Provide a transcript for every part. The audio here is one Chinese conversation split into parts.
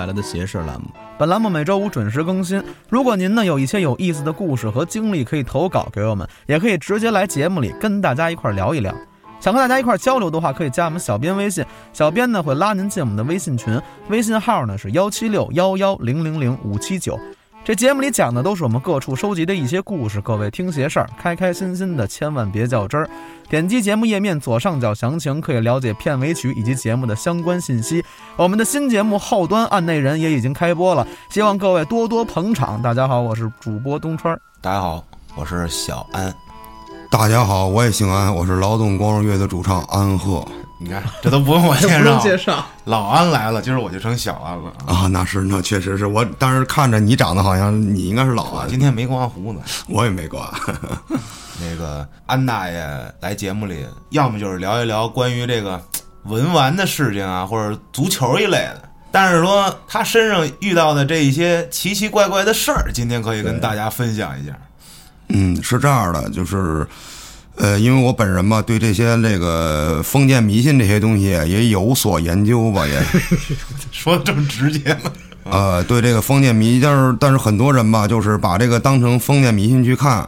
带来的斜视栏目。本栏目每周五准时更新。如果您呢有一些有意思的故事和经历，可以投稿给我们，也可以直接来节目里跟大家一块聊一聊。想和大家一块交流的话，可以加我们小编微信，小编呢会拉您进我们的微信群，微信号呢是幺七六幺幺零零零五七九。这节目里讲的都是我们各处收集的一些故事，各位听邪事儿，开开心心的，千万别较真儿。点击节目页面左上角详情，可以了解片尾曲以及节目的相关信息。我们的新节目《后端案内人》也已经开播了，希望各位多多捧场。大家好，我是主播东川。大家好，我是小安。大家好，我也姓安，我是劳动光荣乐的主唱安鹤。你看，这都不用我介绍，介绍。老安来了，今儿我就成小安了啊！那是，那确实是我，当时看着你长得好像你应该是老安。今天没刮胡子，我也没刮。那个安大爷来节目里，要么就是聊一聊关于这个文玩的事情啊，或者足球一类的。但是说他身上遇到的这一些奇奇怪怪的事儿，今天可以跟大家分享一下。嗯，是这样的，就是。呃，因为我本人嘛，对这些那个封建迷信这些东西也有所研究吧，也 说的这么直接吗？呃，对这个封建迷，但是但是很多人吧，就是把这个当成封建迷信去看，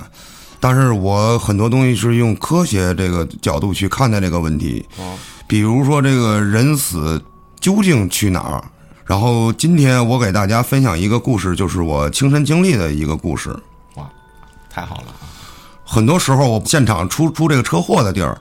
但是我很多东西是用科学这个角度去看待这个问题。哦，比如说这个人死究竟去哪儿？然后今天我给大家分享一个故事，就是我亲身经历的一个故事。哇，太好了！很多时候，我现场出出这个车祸的地儿，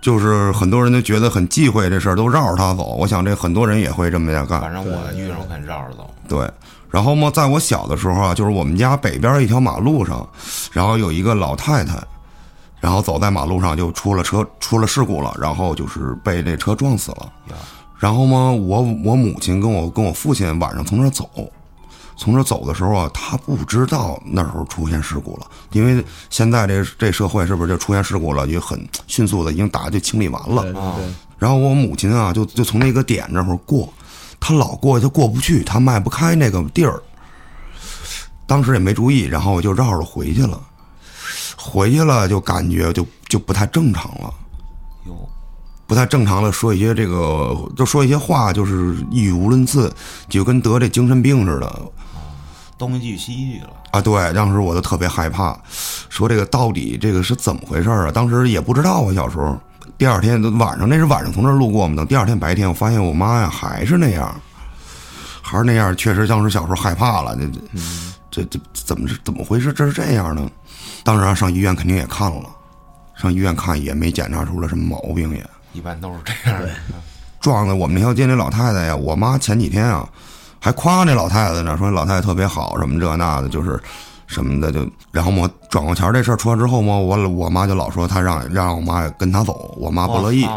就是很多人都觉得很忌讳这事儿，都绕着他走。我想这很多人也会这么样干。反正我遇上肯绕着走。对，然后嘛，在我小的时候啊，就是我们家北边一条马路上，然后有一个老太太，然后走在马路上就出了车，出了事故了，然后就是被这车撞死了。然后嘛，我我母亲跟我跟我父亲晚上从那儿走。从这走的时候啊，他不知道那时候出现事故了，因为现在这这社会是不是就出现事故了，就很迅速的已经打就清理完了。然后我母亲啊，就就从那个点那会儿过，他老过他过不去，他迈不开那个地儿。当时也没注意，然后我就绕着回去了。回去了就感觉就就不太正常了，有不太正常的说一些这个，就说一些话，就是语无伦次，就跟得这精神病似的。东一句西一句了啊！对，当时我就特别害怕，说这个到底这个是怎么回事啊？当时也不知道啊。小时候，第二天晚上那是晚上从这儿路过嘛。等第二天白天，我发现我妈呀还是那样，还是那样。确实当时小时候害怕了，这这这怎么是怎么回事？这是这样呢？当然上医院肯定也看了，上医院看也没检查出来什么毛病也。一般都是这样的。撞的我们那条街那老太太呀，我妈前几天啊。还夸那老太太呢，说老太太特别好，什么这那的，就是什么的，就然后我转过钱这事儿出来之后嘛，我我妈就老说她让让我妈跟她走，我妈不乐意。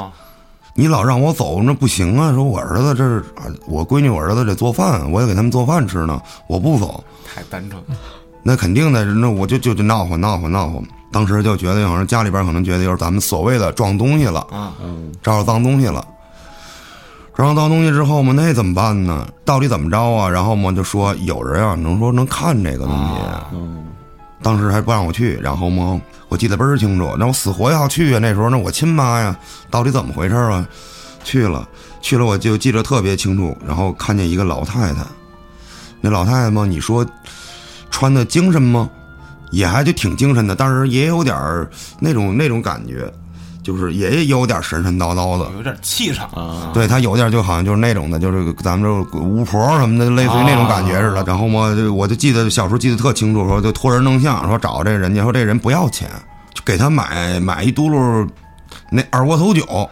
你老让我走，那不行啊！说我儿子这是我闺女，我儿子得做饭，我也给他们做饭吃呢，我不走。太单纯。那肯定的，那我就就就闹哄闹哄闹哄。当时就觉得好像家里边可能觉得就是咱们所谓的撞东西了啊，招着脏东西了。撞上脏东西之后嘛，那怎么办呢？到底怎么着啊？然后嘛，就说有人啊，能说能看这个东西。嗯，当时还不让我去。然后嘛，我记得倍儿清楚，那我死活要去啊。那时候那我亲妈呀，到底怎么回事啊？去了，去了，我就记得特别清楚。然后看见一个老太太，那老太太嘛，你说穿的精神吗？也还就挺精神的，但是也有点儿那种那种感觉。就是也有点神神叨叨的，有点气场啊。对他有点就好像就是那种的，就是咱们这巫婆什么的，类似于那种感觉似的。然后嘛，我就记得小时候记得特清楚，说就托人弄像，说找这人家，说这人不要钱，就给他买买一嘟噜那二锅头酒，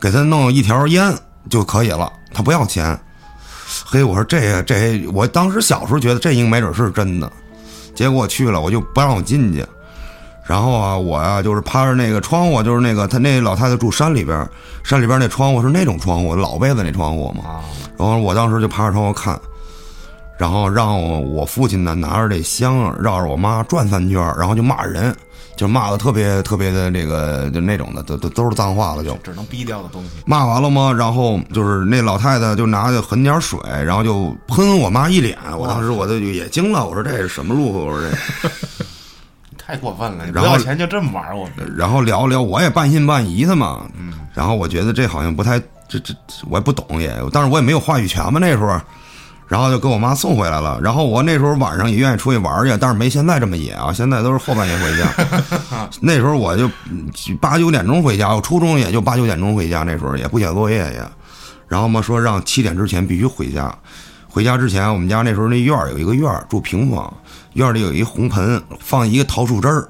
给他弄一条烟就可以了，他不要钱。嘿，我说这这，我当时小时候觉得这应没准是真的，结果我去了，我就不让我进去。然后啊，我呀就是趴着那个窗户，就是那个他那老太太住山里边，山里边那窗户是那种窗户，老辈子那窗户嘛。然后我当时就趴着窗户看，然后让我父亲呢拿着这香绕着我妈转三圈，然后就骂人，就骂的特别特别的这个就那种的，都都都是脏话了，就只能逼掉的东西。骂完了吗？然后就是那老太太就拿着狠点水，然后就喷我妈一脸。我当时我就也惊了，我说这是什么路子？我说这。太过分了！不要钱就这么玩我？然后聊聊，我也半信半疑的嘛。嗯。然后我觉得这好像不太这这这我也不懂也，但是我也没有话语权嘛那时候，然后就给我妈送回来了。然后我那时候晚上也愿意出去玩去，但是没现在这么野啊，现在都是后半夜回家。那时候我就嗯八九点钟回家，我初中也就八九点钟回家，那时候也不写作业也。然后嘛说让七点之前必须回家，回家之前我们家那时候那院儿有一个院儿住平房，院里有一红盆放一个桃树枝儿。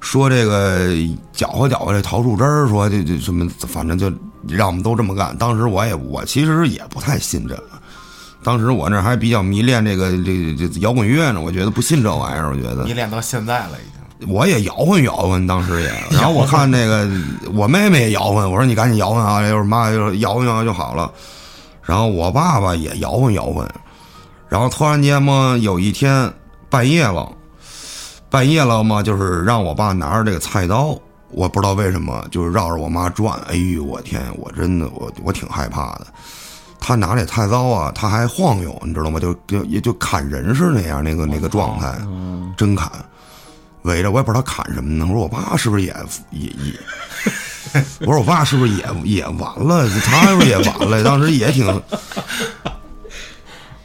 说这个搅和搅和这桃树枝儿，说这这什么，反正就让我们都这么干。当时我也我其实也不太信这个，当时我那还比较迷恋这个这这摇滚乐呢，我觉得不信这玩意儿，我觉得迷恋到现在了，已经。我也摇晃摇晃，当时也。然后我看那个我妹妹也摇晃，我说你赶紧摇晃啊，要是妈就是摇晃摇混就好了。然后我爸爸也摇晃摇晃，然后突然间嘛，有一天半夜了。半夜了嘛，就是让我爸拿着这个菜刀，我不知道为什么，就是绕着我妈转。哎呦，我天，我真的我我挺害怕的。他拿这菜刀啊，他还晃悠，你知道吗？就就也就砍人是那样那个那个状态，真砍。围着我也不知道他砍什么呢。我说我爸是不是也也也？我说我爸是不是也也完了？他是不是也完了？当时也挺，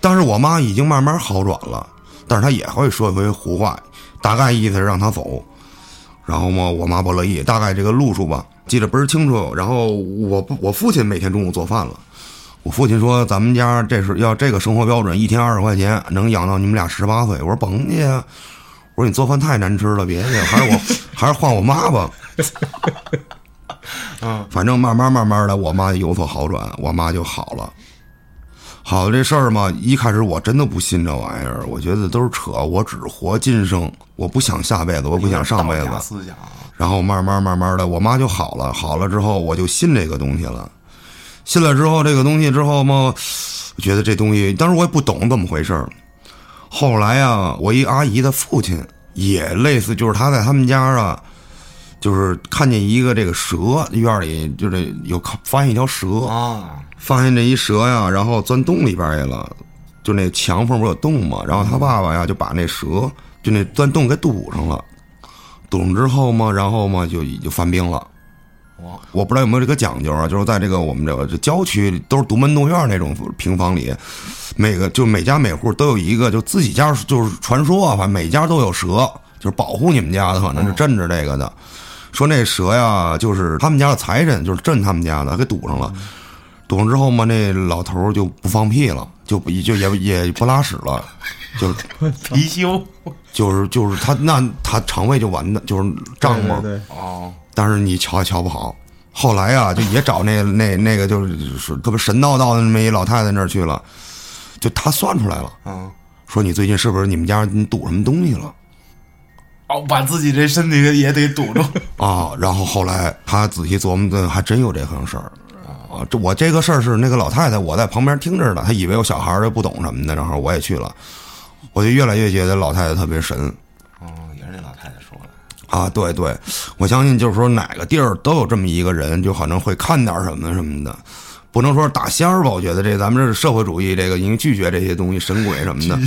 但是我妈已经慢慢好转了，但是她也会说一回胡话。大概意思是让他走，然后嘛，我妈不乐意。大概这个路数吧，记得倍儿清楚。然后我我父亲每天中午做饭了，我父亲说咱们家这是要这个生活标准，一天二十块钱能养到你们俩十八岁。我说甭去呀，我说你做饭太难吃了，别去，还是我还是换我妈吧。嗯，反正慢慢慢慢的，我妈有所好转，我妈就好了。好这事儿嘛，一开始我真的不信这玩意儿，我觉得都是扯。我只活今生，我不想下辈子，我不想上辈子。思想啊，然后慢慢慢慢的，我妈就好了，好了之后我就信这个东西了。信了之后，这个东西之后嘛，觉得这东西，当时我也不懂怎么回事儿。后来啊，我一阿姨的父亲也类似，就是他在他们家啊，就是看见一个这个蛇，院里就这有发现一条蛇啊，发现这一蛇呀，然后钻洞里边去了，就那墙缝不是有洞嘛，然后他爸爸呀就把那蛇就那钻洞给堵上了，堵上之后嘛，然后嘛就就犯病了。哇，我不知道有没有这个讲究啊，就是在这个我们这个这郊区都是独门独院那种平房里，每个就每家每户都有一个，就自己家就是传说啊，反正每家都有蛇，就是保护你们家的，可能是镇着这个的。说那蛇呀，就是他们家的财神，就是镇他们家的，给堵上了。堵上之后嘛，那老头就不放屁了，就不就也也不拉屎了，就是 貔貅就是就是他那他肠胃就完的，就是胀嘛。对，哦，但是你瞧也瞧不好。后来啊，就也找那那那个就是特别神叨叨的那么一老太太那儿去了，就他算出来了，嗯，说你最近是不是你们家你堵什么东西了哦，把自己这身体也得堵住，啊？然后后来他仔细琢磨的，还真有这回事儿啊。这我这个事儿是那个老太太我在旁边听着呢，她以为我小孩儿不懂什么的，然后我也去了，我就越来越觉得老太太特别神。啊，对对，我相信就是说哪个地儿都有这么一个人，就可能会看点什么什么的，不能说是大仙儿吧？我觉得这咱们这是社会主义，这个已经拒绝这些东西，神鬼什么的。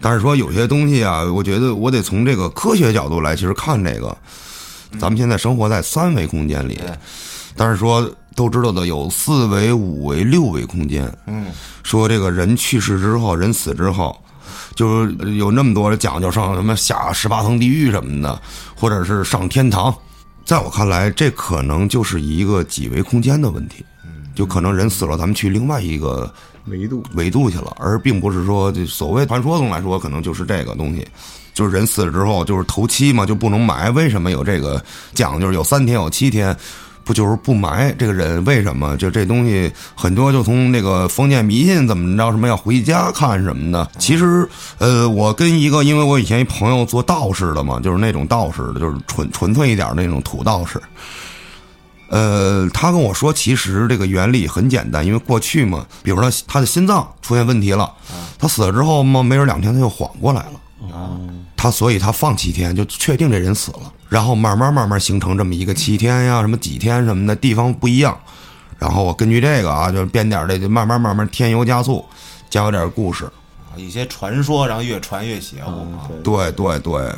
但是说有些东西啊，我觉得我得从这个科学角度来其实看这个。咱们现在生活在三维空间里，但是说都知道的有四维、五维、六维空间。嗯，说这个人去世之后，人死之后，就是有那么多讲究上什么下十八层地狱什么的，或者是上天堂。在我看来，这可能就是一个几维空间的问题。就可能人死了，咱们去另外一个维度维度去了，而并不是说这所谓传说中来说，可能就是这个东西。就是人死了之后，就是头七嘛，就不能埋。为什么有这个讲究？有三天，有七天，不就是不埋这个人？为什么？就这东西很多，就从那个封建迷信怎么着，什么要回家看什么的。其实，呃，我跟一个，因为我以前一朋友做道士的嘛，就是那种道士，就是纯纯粹一点那种土道士。呃，他跟我说，其实这个原理很简单，因为过去嘛，比如说他的心脏出现问题了，他死了之后嘛，没准两天他就缓过来了啊。他所以他放七天就确定这人死了，然后慢慢慢慢形成这么一个七天呀，什么几天什么的地方不一样，然后我根据这个啊，就编点儿这，就慢慢慢慢添油加醋，加有点故事。啊一些传说，然后越传越邪乎啊，对对对，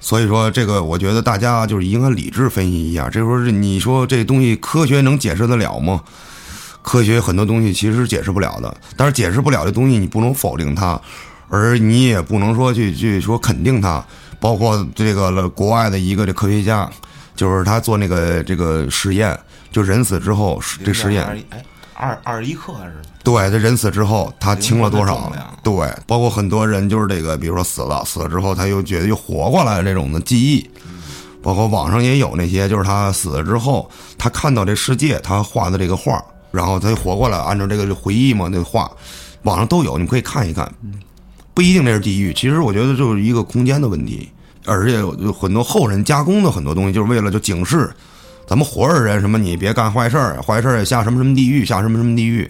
所以说这个我觉得大家就是应该理智分析一下，这时候你说这东西科学能解释得了吗？科学很多东西其实是解释不了的，但是解释不了的东西，你不能否定它，而你也不能说去去说肯定他。包括这个国外的一个这科学家，就是他做那个这个实验，就人死之后这实验，哎，二二十一克还是？对，这人死之后他轻了多少？对，包括很多人就是这个，比如说死了，死了之后他又觉得又活过来这种的记忆。包括网上也有那些，就是他死了之后，他看到这世界，他画的这个画，然后他就活过来，按照这个回忆嘛，那画，网上都有，你可以看一看。不一定那是地狱，其实我觉得就是一个空间的问题，而且有很多后人加工的很多东西，就是为了就警示咱们活着人什么，你别干坏事儿，坏事儿下什么什么地狱，下什么什么地狱。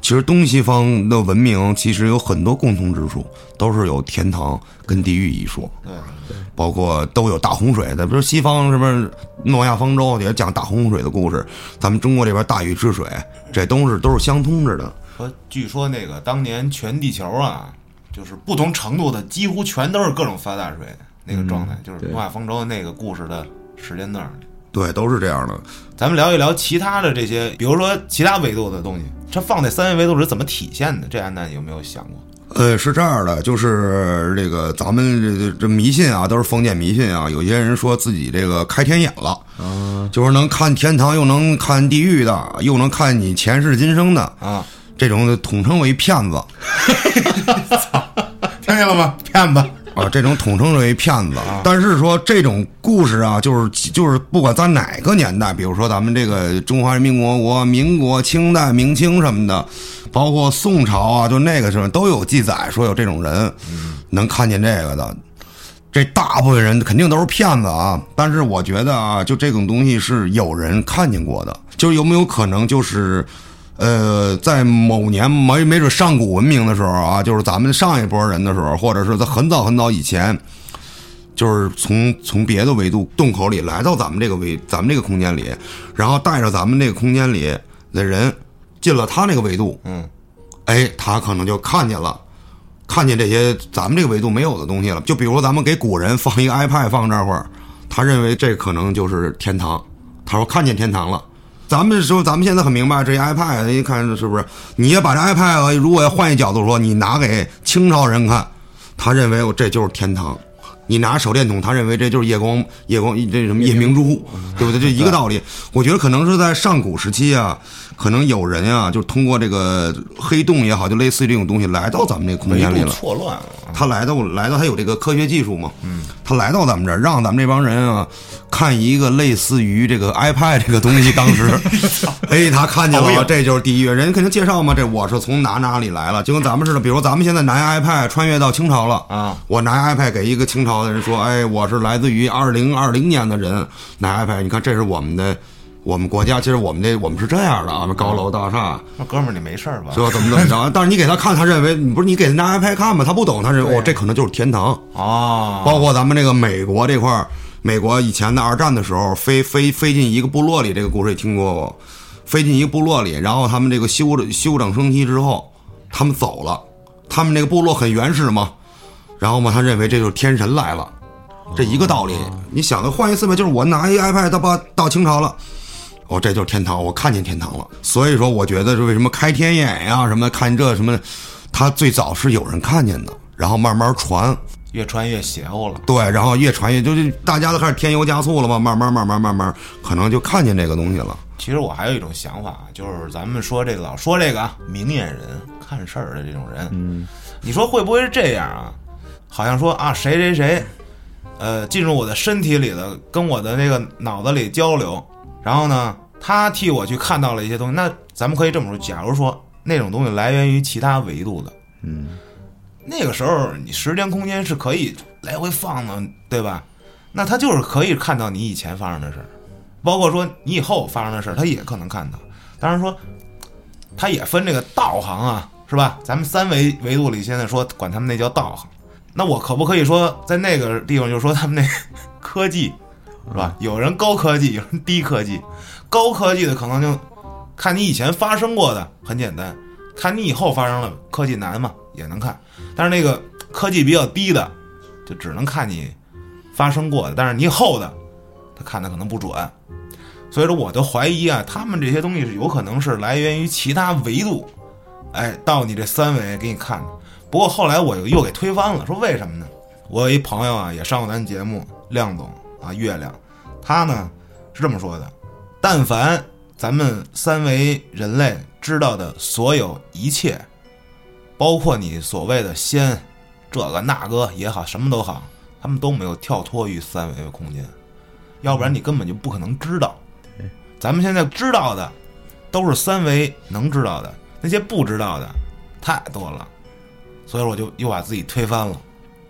其实东西方的文明其实有很多共同之处，都是有天堂跟地狱一说。对，包括都有大洪水的，比如西方什么诺亚方舟也讲大洪水的故事，咱们中国这边大禹治水，这都是都是相通着的。说据说那个当年全地球啊。就是不同程度的，几乎全都是各种发大水那个状态，就是怒海方舟那个故事的时间段。对，都是这样的。咱们聊一聊其他的这些，比如说其他维度的东西，它放在三维维度是怎么体现的？这安娜有没有想过？呃，是这样的，就是这个咱们这这迷信啊，都是封建迷信啊。有些人说自己这个开天眼了，嗯，就是能看天堂，又能看地狱的，又能看你前世今生的啊。这种统称为骗子，听见了吗？骗子啊！这种统称为骗子。但是说这种故事啊，就是就是不管在哪个年代，比如说咱们这个中华人民共和国、民国、清代、明清什么的，包括宋朝啊，就那个时候都有记载说有这种人能看见这个的。这大部分人肯定都是骗子啊！但是我觉得啊，就这种东西是有人看见过的，就是有没有可能就是。呃，在某年没没准上古文明的时候啊，就是咱们上一波人的时候，或者是在很早很早以前，就是从从别的维度洞口里来到咱们这个维咱们这个空间里，然后带着咱们这个空间里的人进了他那个维度，嗯，哎，他可能就看见了，看见这些咱们这个维度没有的东西了。就比如说咱们给古人放一个 iPad 放这会儿，他认为这可能就是天堂，他说看见天堂了。咱们说，咱们现在很明白，这 iPad 一看是不是？你要把这 iPad 如果要换一角度说，你拿给清朝人看，他认为我这就是天堂；你拿手电筒，他认为这就是夜光夜光这什么夜明珠，对不对？就一个道理。我觉得可能是在上古时期啊。可能有人啊，就通过这个黑洞也好，就类似于这种东西来到咱们这个空间里了。错乱了。他来到来到，他有这个科学技术嘛？嗯。他来到咱们这儿，让咱们这帮人啊看一个类似于这个 iPad 这个东西。当时，哎，他看见了，这就是第一人肯定介绍嘛。这我是从哪哪里来了，就跟咱们似的。比如咱们现在拿 iPad 穿越到清朝了啊，我拿 iPad 给一个清朝的人说，哎，我是来自于二零二零年的人，拿 iPad，你看这是我们的。我们国家其实我们这我们是这样的啊，高楼大厦。那哥们儿你没事吧？说怎么怎么着？但是你给他看，他认为你不是你给他拿 iPad 看吧？他不懂，他认为哦，这可能就是天堂哦。包括咱们这个美国这块儿，美国以前的二战的时候，飞飞飞进一个部落里，这个故事也听过不？飞进一个部落里，然后他们这个休休整生息之后，他们走了。他们那个部落很原始嘛，然后嘛，他认为这就是天神来了，这一个道理。你想的换一次呗，就是我拿一 iPad 到到到清朝了。哦，这就是天堂，我看见天堂了。所以说，我觉得是为什么开天眼呀，什么看这什么，他最早是有人看见的，然后慢慢传，越传越邪乎了。对，然后越传越就是大家都开始添油加醋了嘛，慢慢慢慢慢慢，可能就看见这个东西了。其实我还有一种想法，就是咱们说这个老说这个明眼人看事儿的这种人，嗯，你说会不会是这样啊？好像说啊，谁谁谁，呃，进入我的身体里了，跟我的那个脑子里交流。然后呢，他替我去看到了一些东西。那咱们可以这么说：，假如说那种东西来源于其他维度的，嗯，那个时候你时间空间是可以来回放的，对吧？那他就是可以看到你以前发生的事儿，包括说你以后发生的事儿，他也可能看到。当然说，他也分这个道行啊，是吧？咱们三维维度里现在说管他们那叫道行。那我可不可以说，在那个地方就说他们那科技？是吧？有人高科技，有人低科技。高科技的可能就看你以前发生过的，很简单；看你以后发生了，科技难嘛，也能看。但是那个科技比较低的，就只能看你发生过的。但是你以后的，他看的可能不准。所以说，我就怀疑啊，他们这些东西是有可能是来源于其他维度，哎，到你这三维给你看的。不过后来我又又给推翻了，说为什么呢？我有一朋友啊，也上过咱节目，亮总啊，月亮，他呢是这么说的：但凡咱们三维人类知道的所有一切，包括你所谓的仙，这个那个也好，什么都好，他们都没有跳脱于三维的空间，要不然你根本就不可能知道。咱们现在知道的都是三维能知道的，那些不知道的太多了，所以我就又把自己推翻了。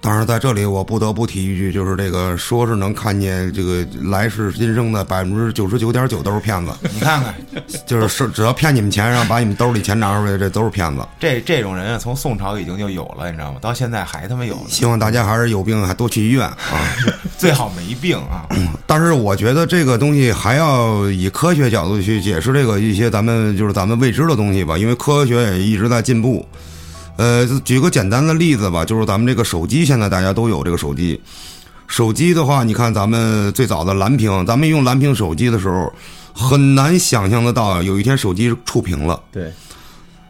但是，在这里我不得不提一句，就是这个说是能看见这个来世今生的百分之九十九点九都是骗子，你看看，就是是只要骗你们钱，然后把你们兜里钱拿出来，这都是骗子。这这种人啊，从宋朝已经就有了，你知道吗？到现在还他妈有。希望大家还是有病还多去医院啊。最好没病啊。但是我觉得这个东西还要以科学角度去解释这个一些咱们就是咱们未知的东西吧，因为科学也一直在进步。呃，举个简单的例子吧，就是咱们这个手机，现在大家都有这个手机。手机的话，你看咱们最早的蓝屏，咱们用蓝屏手机的时候，很难想象得到有一天手机是触屏了。对，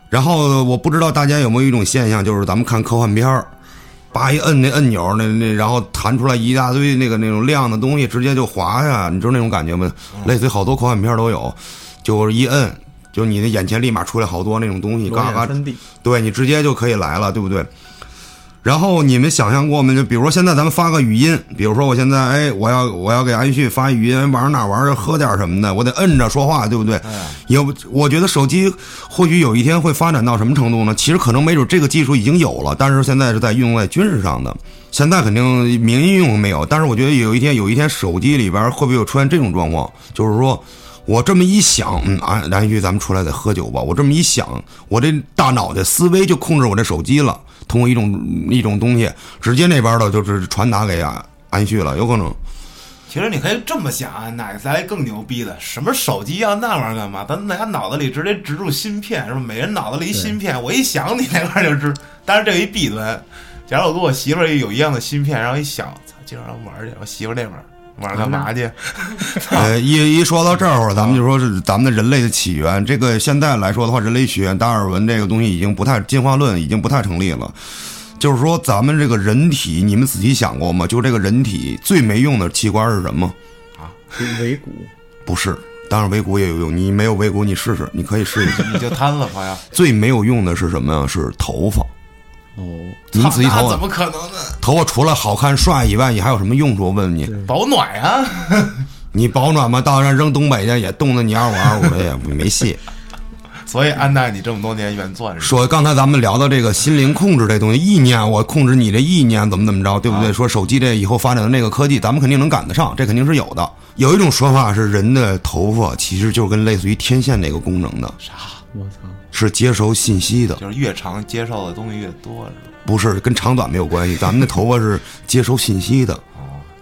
然后我不知道大家有没有一种现象，就是咱们看科幻片儿，叭一摁那按钮，那那然后弹出来一大堆那个那种亮的东西，直接就滑下，你知道那种感觉吗？类似于好多科幻片都有，就是一摁。就你的眼前立马出来好多那种东西，嘎嘎，对你直接就可以来了，对不对？然后你们想象过吗？就比如说现在咱们发个语音，比如说我现在哎，我要我要给安旭发语音，玩哪玩儿喝点什么的，我得摁着说话，对不对？有，我觉得手机或许有一天会发展到什么程度呢？其实可能没准这个技术已经有了，但是现在是在运用在军事上的。现在肯定民用没有，但是我觉得有一天有一天手机里边会不会有出现这种状况？就是说。我这么一想，嗯，安安旭，咱们出来得喝酒吧。我这么一想，我这大脑袋思维就控制我这手机了，通过一种一种东西，直接那边的就是传达给安安旭了，有可能。其实你可以这么想啊，哪来更牛逼的？什么手机要那玩意儿干嘛？咱俩脑子里直接植入芯片，是吧？每人脑子里一芯片，我一想你那块就知。但是这一弊端，假如我跟我媳妇儿有一样的芯片，然后一想，操，今晚上玩去，我媳妇儿那边。晚上干嘛去？呃，一一说到这儿，咱们就说是咱们的人类的起源。这个现在来说的话，人类起源，达尔文这个东西已经不太进化论已经不太成立了。就是说，咱们这个人体，你们仔细想过吗？就这个人体最没用的器官是什么？啊，尾骨？不是，当然尾骨也有用。你没有尾骨，你试试，你可以试一下。你就瘫了，朋友。最没有用的是什么呀？是头发。哦，你仔细头发怎么可能呢？头发除了好看帅以外，你还有什么用处？我问你，保暖呀？你保暖吗？到那扔东北去也冻得你二五二五的，也没戏。所以安奈你这么多年原钻说刚才咱们聊到这个心灵控制这东西，意念我控制你这意念怎么怎么着，对不对？说手机这以后发展的那个科技，咱们肯定能赶得上，这肯定是有的。有一种说法是，人的头发其实就是跟类似于天线那个功能的。啥？我操！是接收信息的，就是越长接受的东西越多，是吧？不是，跟长短没有关系。咱们的头发是接收信息的，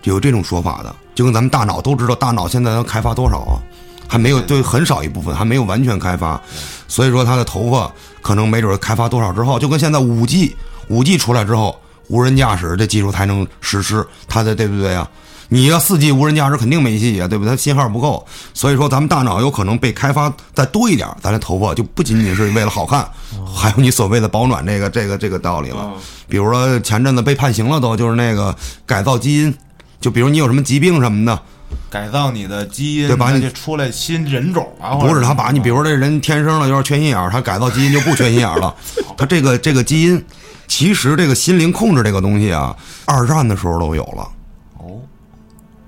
有这种说法的。就跟咱们大脑都知道，大脑现在能开发多少啊？还没有，对，很少一部分还没有完全开发。所以说，他的头发可能没准开发多少之后，就跟现在五 G，五 G 出来之后，无人驾驶这技术才能实施，它的对不对啊？你要四 G 无人驾驶肯定没戏啊，对不对？它信号不够，所以说咱们大脑有可能被开发再多一点，咱这头发就不仅仅是为了好看，还有你所谓的保暖这个这个这个道理了。比如说前阵子被判刑了，都就是那个改造基因，就比如你有什么疾病什么的，改造你的基因，对吧？你出来新人种啊？不是他把你，比如说这人天生了就是缺心眼儿，他改造基因就不缺心眼儿了。他这个这个基因，其实这个心灵控制这个东西啊，二战的时候都有了。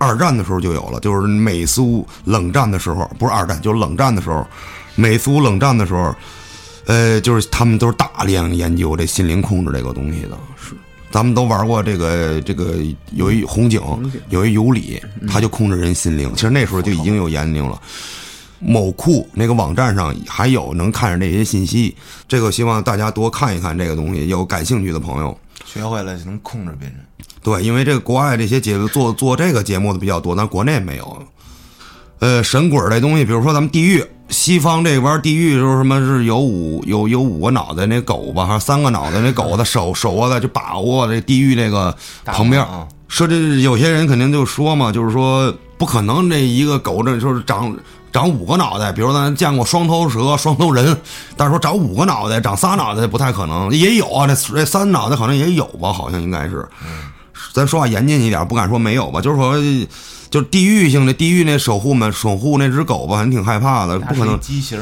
二战的时候就有了，就是美苏冷战的时候，不是二战，就是冷战的时候，美苏冷战的时候，呃，就是他们都是大量研究这心灵控制这个东西的。是，咱们都玩过这个这个，有一红警，有一尤里，他就控制人心灵。其实那时候就已经有研究了。某库那个网站上还有能看着这些信息，这个希望大家多看一看这个东西，有感兴趣的朋友。学会了就能控制别人。对，因为这个国外这些节目做做这个节目的比较多，但国内没有。呃，神鬼这东西，比如说咱们地狱，西方这边地狱就是什么是有五有有五个脑袋那狗吧，还是三个脑袋那狗的手 手握的就把握这地狱这个旁边。说这有些人肯定就说嘛，就是说不可能这一个狗这就是长长五个脑袋，比如咱见过双头蛇、双头人，但是说长五个脑袋、长仨脑袋不太可能，也有啊，这这三脑袋可能也有吧，好像应该是。咱说话严谨一点，不敢说没有吧，就是说，就是地域性的地域那守护们守护那只狗吧，还挺害怕的，不可能。畸形？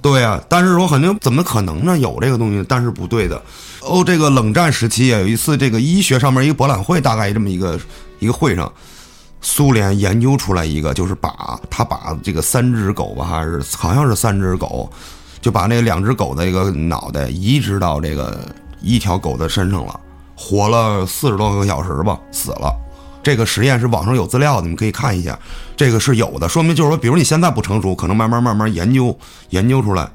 对呀、但是说肯定怎么可能呢？有这个东西，但是不对的。哦，这个冷战时期啊，有一次这个医学上面一个博览会，大概这么一个一个会上，苏联研究出来一个，就是把他把这个三只狗吧，还是好像是三只狗，就把那两只狗的一个脑袋移植到这个一条狗的身上了，活了四十多个小时吧，死了。这个实验是网上有资料的，你们可以看一下，这个是有的，说明就是说，比如你现在不成熟，可能慢慢慢慢研究研究出来，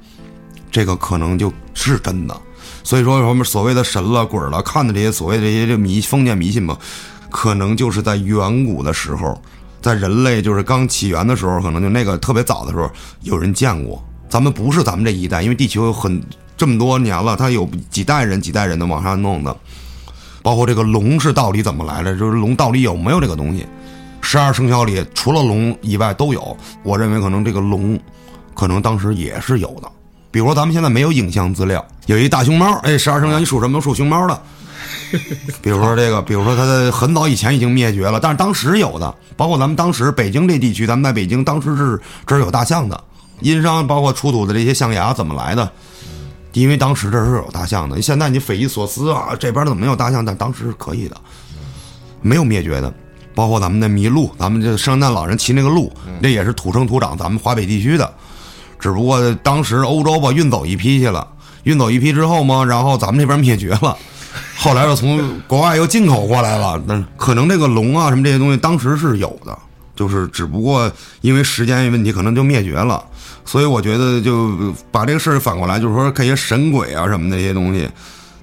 这个可能就是真的。所以说，我们所谓的神了、鬼了，看的这些所谓的这些这迷封建迷信吧，可能就是在远古的时候，在人类就是刚起源的时候，可能就那个特别早的时候，有人见过。咱们不是咱们这一代，因为地球有很这么多年了，它有几代人、几代人的往上弄的。包括这个龙是到底怎么来的？就是龙到底有没有这个东西？十二生肖里除了龙以外都有。我认为可能这个龙，可能当时也是有的。比如说咱们现在没有影像资料，有一大熊猫，哎，十二生肖你属什么？属熊猫的。比如说这个，比如说它的很早以前已经灭绝了，但是当时有的，包括咱们当时北京这地区，咱们在北京当时是这儿有大象的。殷商包括出土的这些象牙怎么来的？因为当时这儿是有大象的。现在你匪夷所思啊，这边怎么没有大象？但当时是可以的，没有灭绝的。包括咱们的麋鹿，咱们这圣诞老人骑那个鹿，那也是土生土长咱们华北地区的。只不过当时欧洲吧运走一批去了，运走一批之后嘛，然后咱们这边灭绝了，后来又从国外又进口过来了。那可能这个龙啊什么这些东西当时是有的，就是只不过因为时间问题，可能就灭绝了。所以我觉得就把这个事儿反过来，就是说这些神鬼啊什么那些东西，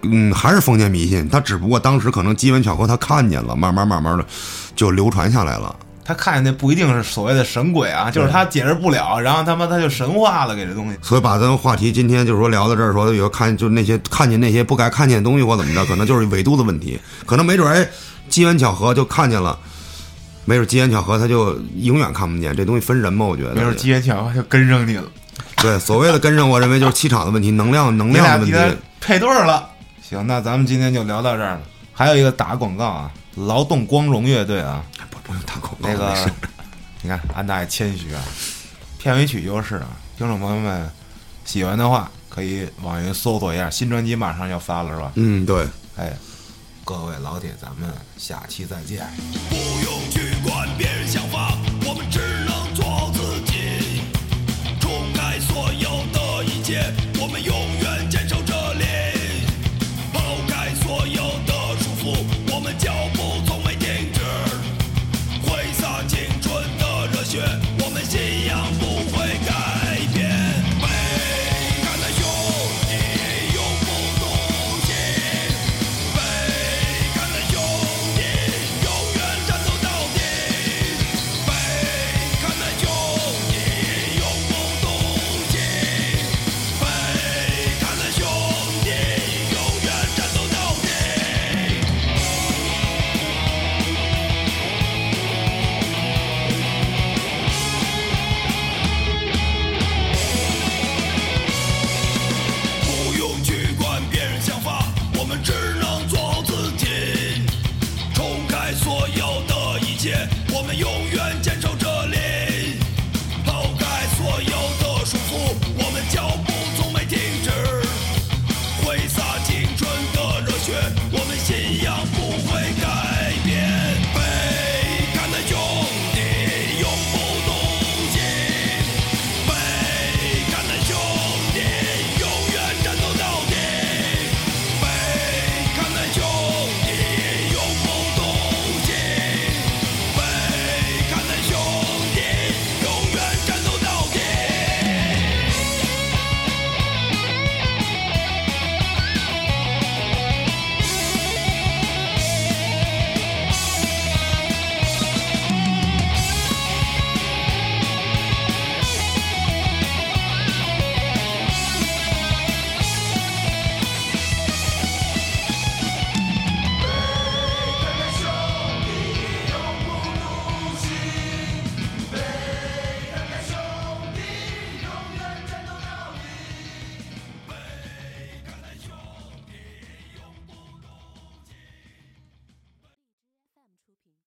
嗯，还是封建迷信。他只不过当时可能机缘巧合，他看见了，慢慢慢慢的就流传下来了。他看见那不一定是所谓的神鬼啊，就是他解释不了，然后他妈他就神化了，给这东西。所以把咱们话题今天就是说聊到这儿，说有看就那些看见那些不该看见的东西或怎么着，可能就是纬度的问题，可能没准哎机缘巧合就看见了，没准机缘巧合他就永远看不见。这东西分人嘛，我觉得。没准机缘巧合就跟上你了，对，所谓的跟上，我认为就是气场的问题，能量能量的问题。配对儿了。行，那咱们今天就聊到这儿了。还有一个打广告啊，劳动光荣乐队啊，用打广告，那个 你看安大爷谦虚啊，片尾曲就是啊，听众朋友们喜欢的话可以网易搜索一下，新专辑马上要发了是吧？嗯，对。哎，各位老铁，咱们下期再见。不用去管别人想